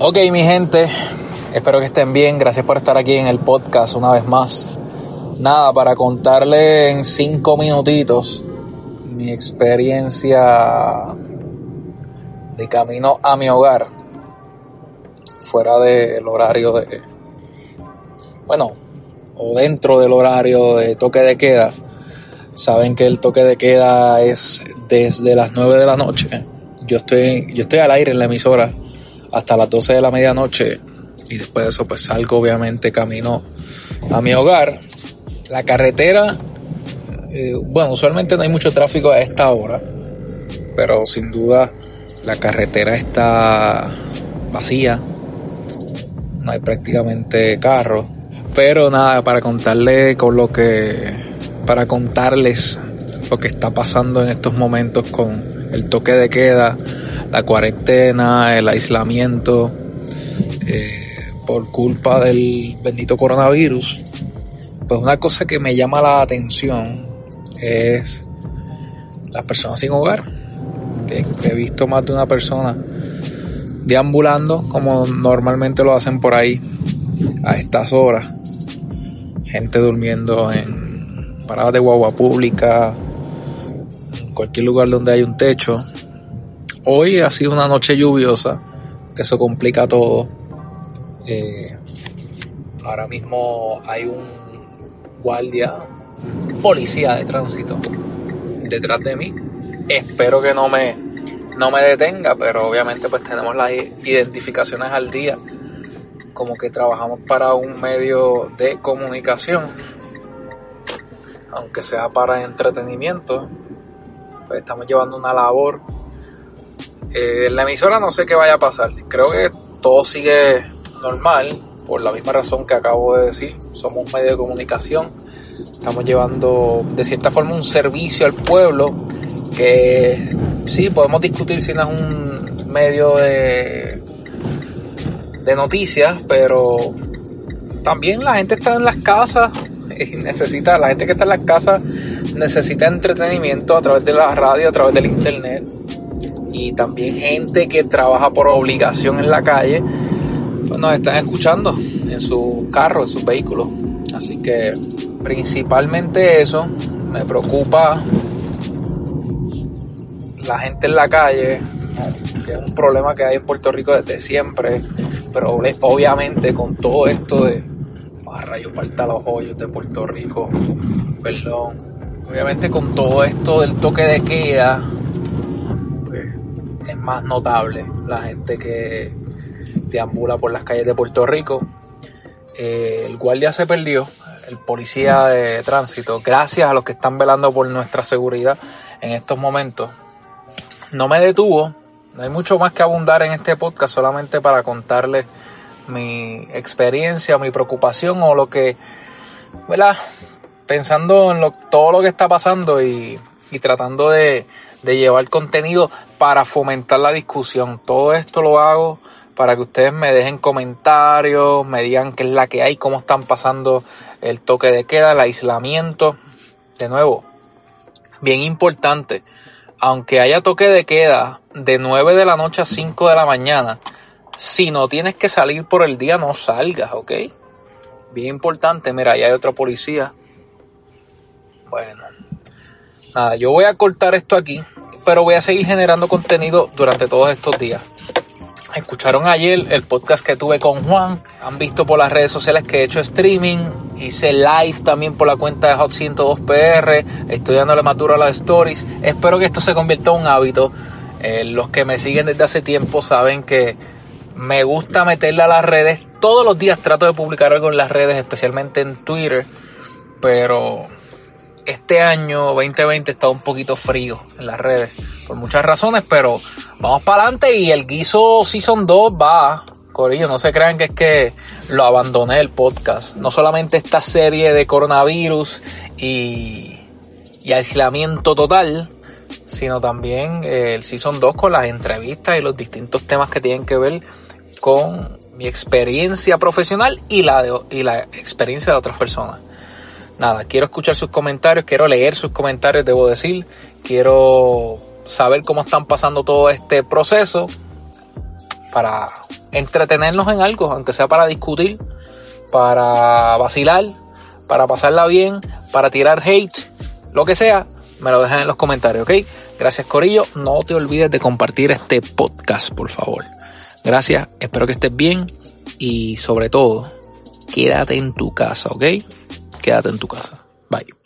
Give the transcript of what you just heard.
Ok, mi gente, espero que estén bien. Gracias por estar aquí en el podcast una vez más. Nada, para contarle en cinco minutitos mi experiencia de camino a mi hogar, fuera del horario de, bueno, o dentro del horario de toque de queda. Saben que el toque de queda es desde las 9 de la noche. Yo estoy, yo estoy al aire en la emisora hasta las 12 de la medianoche. Y después de eso pues salgo obviamente camino a mi hogar. La carretera, eh, bueno, usualmente no hay mucho tráfico a esta hora, pero sin duda la carretera está vacía, no hay prácticamente carros, pero nada, para contarle con lo que, para contarles lo que está pasando en estos momentos con el toque de queda, la cuarentena, el aislamiento, eh, por culpa del bendito coronavirus, pues una cosa que me llama la atención es las personas sin hogar. He visto más de una persona deambulando como normalmente lo hacen por ahí a estas horas. Gente durmiendo en paradas de guagua pública, en cualquier lugar donde hay un techo, Hoy ha sido una noche lluviosa, que eso complica todo. Eh, ahora mismo hay un guardia, policía de tránsito detrás de mí. Espero que no me, no me detenga, pero obviamente pues tenemos las identificaciones al día, como que trabajamos para un medio de comunicación, aunque sea para entretenimiento, pues estamos llevando una labor eh, en la emisora no sé qué vaya a pasar. Creo que todo sigue normal, por la misma razón que acabo de decir. Somos un medio de comunicación. Estamos llevando de cierta forma un servicio al pueblo que sí, podemos discutir si no es un medio de, de noticias, pero también la gente está en las casas y necesita, la gente que está en las casas necesita entretenimiento a través de la radio, a través del internet y también gente que trabaja por obligación en la calle, pues nos están escuchando en su carro, en sus vehículos. Así que principalmente eso, me preocupa la gente en la calle, que es un problema que hay en Puerto Rico desde siempre, pero obviamente con todo esto de ah, rayos falta los hoyos de Puerto Rico, perdón, obviamente con todo esto del toque de queda, más notable la gente que deambula por las calles de Puerto Rico. Eh, el guardia se perdió, el policía de tránsito, gracias a los que están velando por nuestra seguridad en estos momentos. No me detuvo, no hay mucho más que abundar en este podcast, solamente para contarles mi experiencia, mi preocupación o lo que, ¿verdad? Pensando en lo, todo lo que está pasando y, y tratando de, de llevar contenido para fomentar la discusión. Todo esto lo hago para que ustedes me dejen comentarios, me digan qué es la que hay, cómo están pasando el toque de queda, el aislamiento. De nuevo, bien importante, aunque haya toque de queda de 9 de la noche a 5 de la mañana, si no tienes que salir por el día, no salgas, ¿ok? Bien importante, mira, ahí hay otra policía. Bueno, nada, yo voy a cortar esto aquí pero voy a seguir generando contenido durante todos estos días. Escucharon ayer el podcast que tuve con Juan, han visto por las redes sociales que he hecho streaming, hice live también por la cuenta de Hot 102PR, estoy dándole madura a las stories. Espero que esto se convierta en un hábito. Eh, los que me siguen desde hace tiempo saben que me gusta meterle a las redes. Todos los días trato de publicar algo en las redes, especialmente en Twitter, pero este año 2020 está un poquito frío en las redes por muchas razones, pero vamos para adelante y el guiso Season 2 va. Corillo, no se crean que es que lo abandoné el podcast. No solamente esta serie de coronavirus y, aislamiento total, sino también el Season 2 con las entrevistas y los distintos temas que tienen que ver con mi experiencia profesional y la, y la experiencia de otras personas nada, quiero escuchar sus comentarios, quiero leer sus comentarios, debo decir, quiero saber cómo están pasando todo este proceso para entretenernos en algo, aunque sea para discutir, para vacilar, para pasarla bien, para tirar hate, lo que sea, me lo dejan en los comentarios, ¿ok? Gracias Corillo, no te olvides de compartir este podcast, por favor. Gracias, espero que estés bien y sobre todo, quédate en tu casa, ¿ok? Quédate en tu casa. Bye.